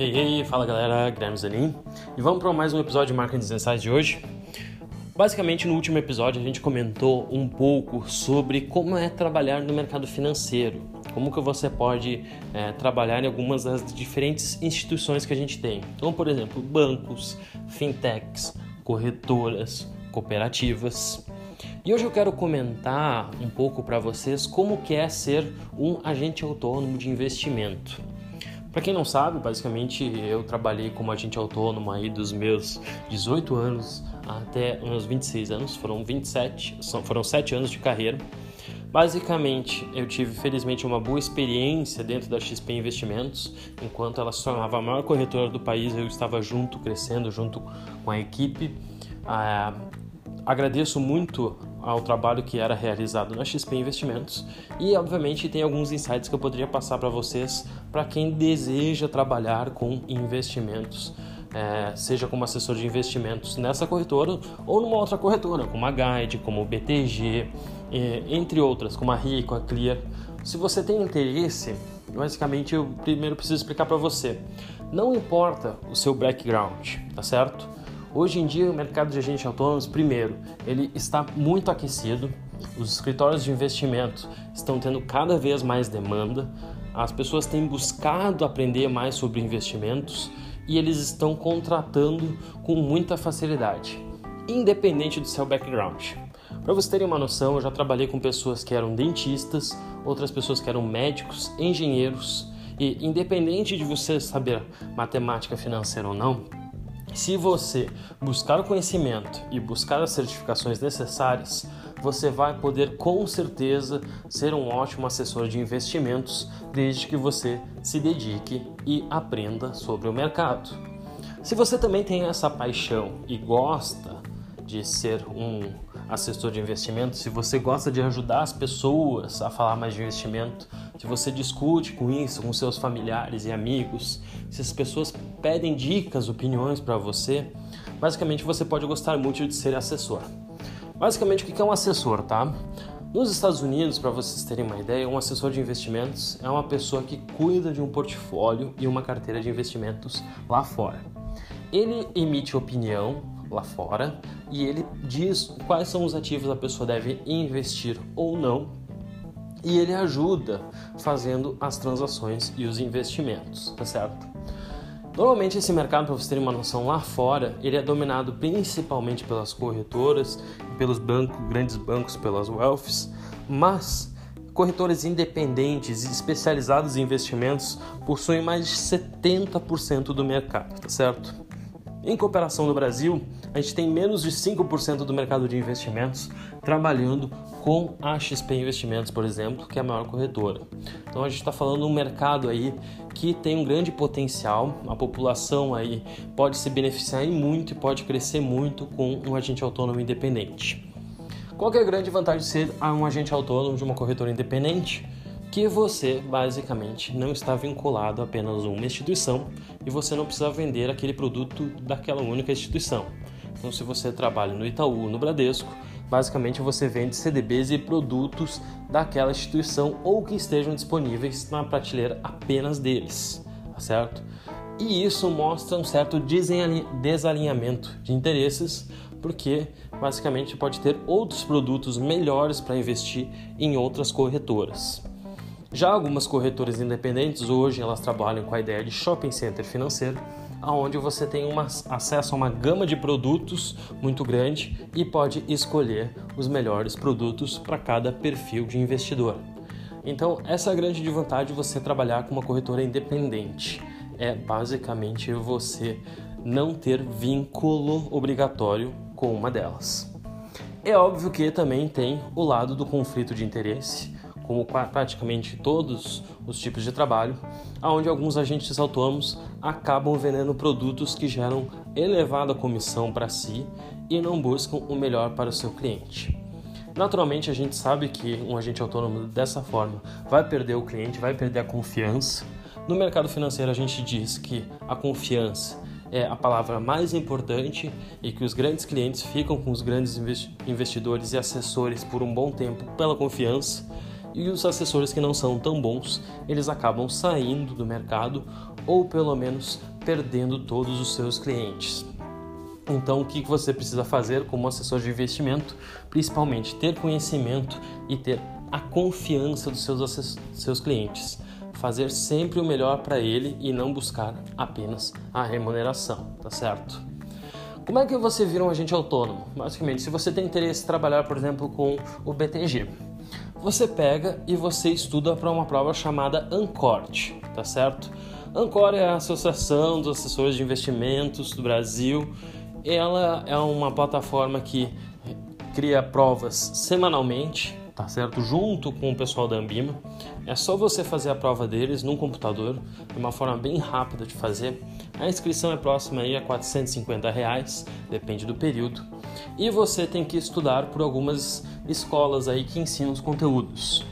Hey, hey, fala galera, Guilherme Zanin e vamos para mais um episódio de Marketing Insights de hoje. Basicamente, no último episódio a gente comentou um pouco sobre como é trabalhar no mercado financeiro, como que você pode é, trabalhar em algumas das diferentes instituições que a gente tem, como por exemplo bancos, fintechs, corretoras, cooperativas. E hoje eu quero comentar um pouco para vocês como que é ser um agente autônomo de investimento. Para quem não sabe, basicamente eu trabalhei como agente autônomo aí dos meus 18 anos até meus 26 anos, foram 27, foram 7 anos de carreira. Basicamente, eu tive felizmente uma boa experiência dentro da XP Investimentos, enquanto ela se tornava a maior corretora do país, eu estava junto, crescendo junto com a equipe. Ah, agradeço muito ao trabalho que era realizado na XP Investimentos e, obviamente, tem alguns insights que eu poderia passar para vocês para quem deseja trabalhar com investimentos. É, seja como assessor de investimentos nessa corretora ou numa outra corretora, como a Guide, como o BTG, entre outras, como a Rico, a Clear. Se você tem interesse, basicamente eu primeiro preciso explicar para você. Não importa o seu background, tá certo? Hoje em dia, o mercado de agentes autônomos, primeiro, ele está muito aquecido. Os escritórios de investimento estão tendo cada vez mais demanda. As pessoas têm buscado aprender mais sobre investimentos e eles estão contratando com muita facilidade, independente do seu background. Para vocês terem uma noção, eu já trabalhei com pessoas que eram dentistas, outras pessoas que eram médicos, engenheiros, e independente de você saber matemática financeira ou não, se você buscar o conhecimento e buscar as certificações necessárias, você vai poder com certeza ser um ótimo assessor de investimentos desde que você se dedique e aprenda sobre o mercado. Se você também tem essa paixão e gosta de ser um assessor de investimento, se você gosta de ajudar as pessoas a falar mais de investimento, se você discute com isso com seus familiares e amigos, se as pessoas pedem dicas, opiniões para você, basicamente você pode gostar muito de ser assessor. Basicamente, o que é um assessor, tá? Nos Estados Unidos, para vocês terem uma ideia, um assessor de investimentos é uma pessoa que cuida de um portfólio e uma carteira de investimentos lá fora. Ele emite opinião lá fora e ele diz quais são os ativos a pessoa deve investir ou não e ele ajuda fazendo as transações e os investimentos, tá certo? Normalmente esse mercado, para vocês terem uma noção lá fora, ele é dominado principalmente pelas corretoras, pelos bancos, grandes bancos, pelas wealths, mas corretores independentes e especializados em investimentos possuem mais de 70% do mercado, tá certo? Em cooperação no Brasil, a gente tem menos de 5% do mercado de investimentos trabalhando com a XP Investimentos, por exemplo, que é a maior corretora. Então a gente está falando de um mercado aí que tem um grande potencial, a população aí pode se beneficiar muito e pode crescer muito com um agente autônomo independente. Qual é a grande vantagem de ser um agente autônomo de uma corretora independente? que você basicamente não está vinculado a apenas uma instituição e você não precisa vender aquele produto daquela única instituição. Então, se você trabalha no Itaú, no Bradesco, basicamente você vende CDBs e produtos daquela instituição ou que estejam disponíveis na prateleira apenas deles, tá certo? E isso mostra um certo desalinhamento de interesses, porque basicamente pode ter outros produtos melhores para investir em outras corretoras. Já algumas corretoras independentes hoje elas trabalham com a ideia de shopping center financeiro, aonde você tem uma, acesso a uma gama de produtos muito grande e pode escolher os melhores produtos para cada perfil de investidor. Então, essa é a grande vantagem de você trabalhar com uma corretora independente. É basicamente você não ter vínculo obrigatório com uma delas. É óbvio que também tem o lado do conflito de interesse, como praticamente todos os tipos de trabalho, onde alguns agentes autônomos acabam vendendo produtos que geram elevada comissão para si e não buscam o melhor para o seu cliente. Naturalmente, a gente sabe que um agente autônomo dessa forma vai perder o cliente, vai perder a confiança. No mercado financeiro, a gente diz que a confiança é a palavra mais importante e que os grandes clientes ficam com os grandes investidores e assessores por um bom tempo pela confiança e os assessores que não são tão bons, eles acabam saindo do mercado ou pelo menos perdendo todos os seus clientes. Então, o que você precisa fazer como assessor de investimento? Principalmente ter conhecimento e ter a confiança dos seus, seus clientes. Fazer sempre o melhor para ele e não buscar apenas a remuneração, tá certo? Como é que você vira um agente autônomo? Basicamente, se você tem interesse em trabalhar, por exemplo, com o BTG, você pega e você estuda para uma prova chamada ANCORT, tá certo? ANCOR é a Associação dos Assessores de Investimentos do Brasil. Ela é uma plataforma que cria provas semanalmente tá certo? Junto com o pessoal da Ambima. É só você fazer a prova deles num computador, de uma forma bem rápida de fazer. A inscrição é próxima aí a 450 reais, depende do período. E você tem que estudar por algumas escolas aí que ensinam os conteúdos.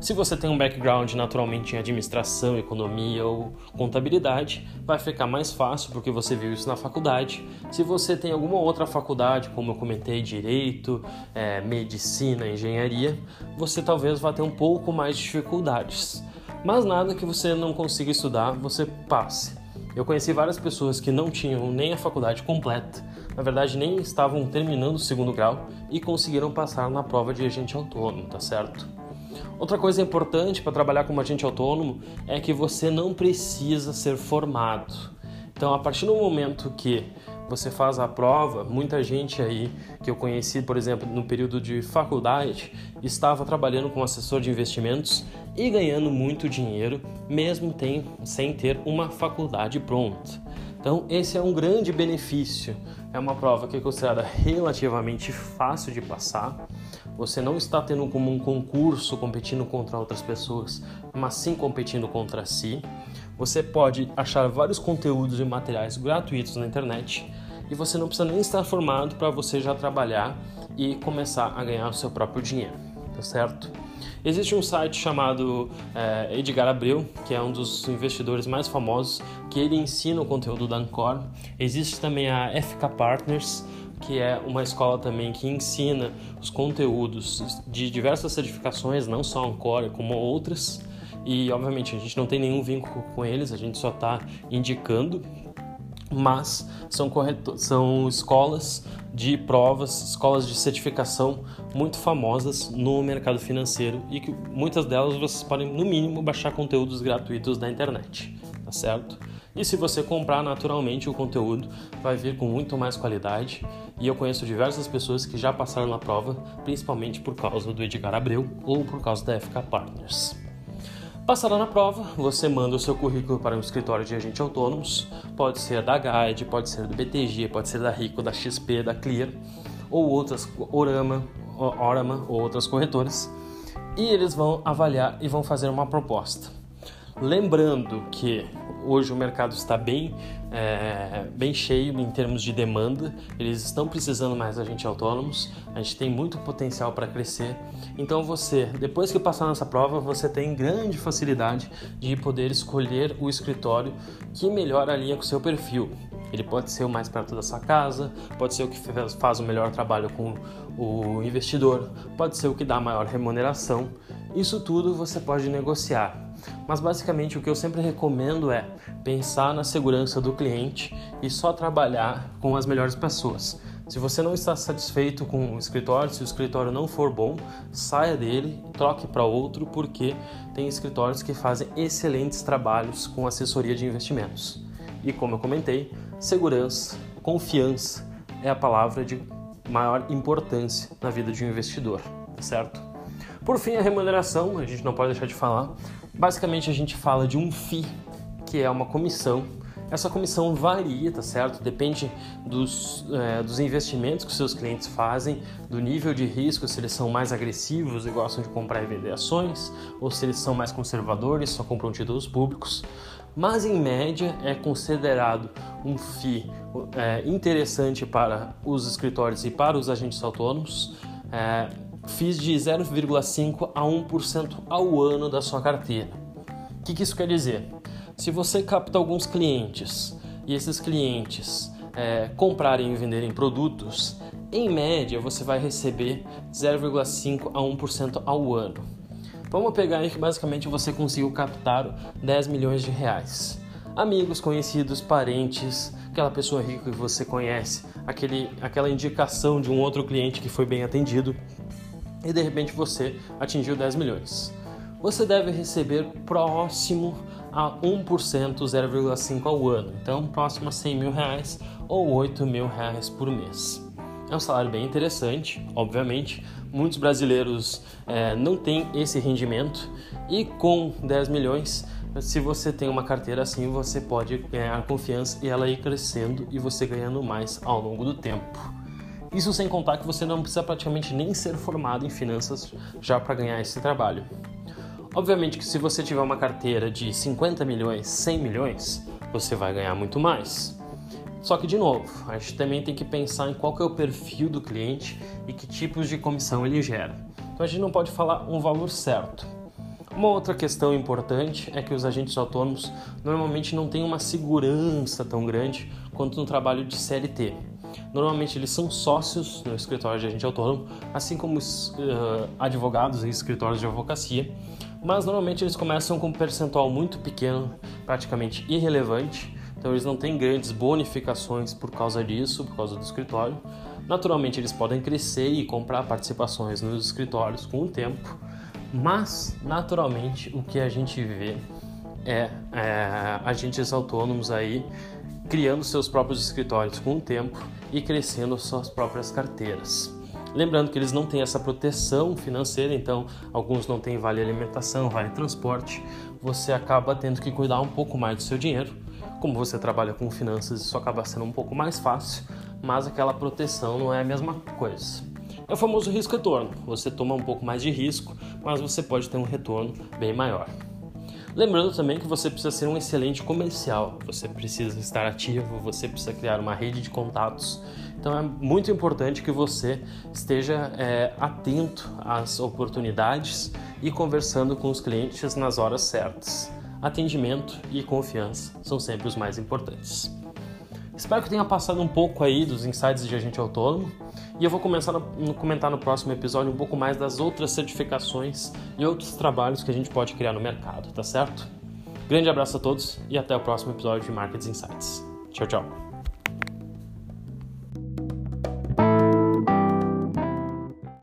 Se você tem um background naturalmente em administração, economia ou contabilidade, vai ficar mais fácil porque você viu isso na faculdade. Se você tem alguma outra faculdade, como eu comentei, direito, é, medicina, engenharia, você talvez vá ter um pouco mais de dificuldades. Mas nada que você não consiga estudar, você passe. Eu conheci várias pessoas que não tinham nem a faculdade completa, na verdade nem estavam terminando o segundo grau e conseguiram passar na prova de agente autônomo, tá certo? Outra coisa importante para trabalhar como agente autônomo é que você não precisa ser formado. Então, a partir do momento que você faz a prova, muita gente aí que eu conheci, por exemplo, no período de faculdade, estava trabalhando como assessor de investimentos e ganhando muito dinheiro, mesmo tem, sem ter uma faculdade pronta. Então, esse é um grande benefício. É uma prova que é considerada relativamente fácil de passar. Você não está tendo como um concurso competindo contra outras pessoas, mas sim competindo contra si. Você pode achar vários conteúdos e materiais gratuitos na internet e você não precisa nem estar formado para você já trabalhar e começar a ganhar o seu próprio dinheiro, tá certo? Existe um site chamado é, Edgar Abreu, que é um dos investidores mais famosos, que ele ensina o conteúdo da Ancor. Existe também a FK Partners, que é uma escola também que ensina os conteúdos de diversas certificações, não só Ancor, como outras. E obviamente a gente não tem nenhum vínculo com eles, a gente só está indicando mas são, corretor, são escolas de provas, escolas de certificação muito famosas no mercado financeiro e que muitas delas vocês podem, no mínimo, baixar conteúdos gratuitos da internet, tá certo? E se você comprar naturalmente o conteúdo, vai vir com muito mais qualidade. E eu conheço diversas pessoas que já passaram na prova, principalmente por causa do Edgar Abreu ou por causa da FK Partners. Passada na prova, você manda o seu currículo para um escritório de agentes autônomos, pode ser da Guide, pode ser do BTG, pode ser da Rico, da XP, da Clear ou outras Orama, Orama ou outras corretoras, e eles vão avaliar e vão fazer uma proposta. Lembrando que hoje o mercado está bem, é, bem cheio em termos de demanda, eles estão precisando mais de agentes autônomos, a gente tem muito potencial para crescer. Então você, depois que passar nessa prova, você tem grande facilidade de poder escolher o escritório que melhor alinha com o seu perfil. Ele pode ser o mais perto da sua casa, pode ser o que faz o melhor trabalho com o investidor, pode ser o que dá maior remuneração. Isso tudo você pode negociar. Mas basicamente o que eu sempre recomendo é pensar na segurança do cliente e só trabalhar com as melhores pessoas. Se você não está satisfeito com o escritório, se o escritório não for bom, saia dele, troque para outro, porque tem escritórios que fazem excelentes trabalhos com assessoria de investimentos. E como eu comentei, segurança, confiança é a palavra de maior importância na vida de um investidor, tá certo? Por fim, a remuneração, a gente não pode deixar de falar. Basicamente, a gente fala de um FII, que é uma comissão. Essa comissão varia, tá certo? Depende dos, é, dos investimentos que seus clientes fazem, do nível de risco, se eles são mais agressivos e gostam de comprar e vender ações, ou se eles são mais conservadores, só compram títulos públicos. Mas em média é considerado um FII é, interessante para os escritórios e para os agentes autônomos. É, FIIs de 0,5% a 1% ao ano da sua carteira. O que, que isso quer dizer? Se você capta alguns clientes e esses clientes é, comprarem e venderem produtos, em média você vai receber 0,5% a 1% ao ano. Vamos pegar aí que basicamente você conseguiu captar 10 milhões de reais. Amigos, conhecidos, parentes, aquela pessoa rica que você conhece, aquele, aquela indicação de um outro cliente que foi bem atendido e de repente você atingiu 10 milhões. Você deve receber próximo a 1%, 0,5% ao ano, então próximo a 100 mil reais ou 8 mil reais por mês. É um salário bem interessante, obviamente. Muitos brasileiros é, não têm esse rendimento e com 10 milhões, se você tem uma carteira assim, você pode ganhar confiança e ela ir crescendo e você ganhando mais ao longo do tempo. Isso sem contar que você não precisa praticamente nem ser formado em finanças já para ganhar esse trabalho. Obviamente que se você tiver uma carteira de 50 milhões, 100 milhões, você vai ganhar muito mais. Só que, de novo, a gente também tem que pensar em qual é o perfil do cliente e que tipos de comissão ele gera. Então a gente não pode falar um valor certo. Uma outra questão importante é que os agentes autônomos normalmente não têm uma segurança tão grande quanto no trabalho de CLT. Normalmente eles são sócios no escritório de agente autônomo, assim como uh, advogados em escritórios de advocacia, mas normalmente eles começam com um percentual muito pequeno, praticamente irrelevante, então eles não têm grandes bonificações por causa disso, por causa do escritório. Naturalmente eles podem crescer e comprar participações nos escritórios com o tempo, mas naturalmente o que a gente vê é, é agentes autônomos aí criando seus próprios escritórios com o tempo e crescendo suas próprias carteiras. Lembrando que eles não têm essa proteção financeira, então alguns não têm vale alimentação, vale transporte. Você acaba tendo que cuidar um pouco mais do seu dinheiro como você trabalha com finanças, isso acaba sendo um pouco mais fácil, mas aquela proteção não é a mesma coisa. É o famoso risco retorno. Você toma um pouco mais de risco, mas você pode ter um retorno bem maior. Lembrando também que você precisa ser um excelente comercial, você precisa estar ativo, você precisa criar uma rede de contatos. Então é muito importante que você esteja é, atento às oportunidades e conversando com os clientes nas horas certas atendimento e confiança são sempre os mais importantes. Espero que tenha passado um pouco aí dos insights de agente autônomo e eu vou começar a comentar no próximo episódio um pouco mais das outras certificações e outros trabalhos que a gente pode criar no mercado, tá certo? Grande abraço a todos e até o próximo episódio de Markets Insights. Tchau, tchau.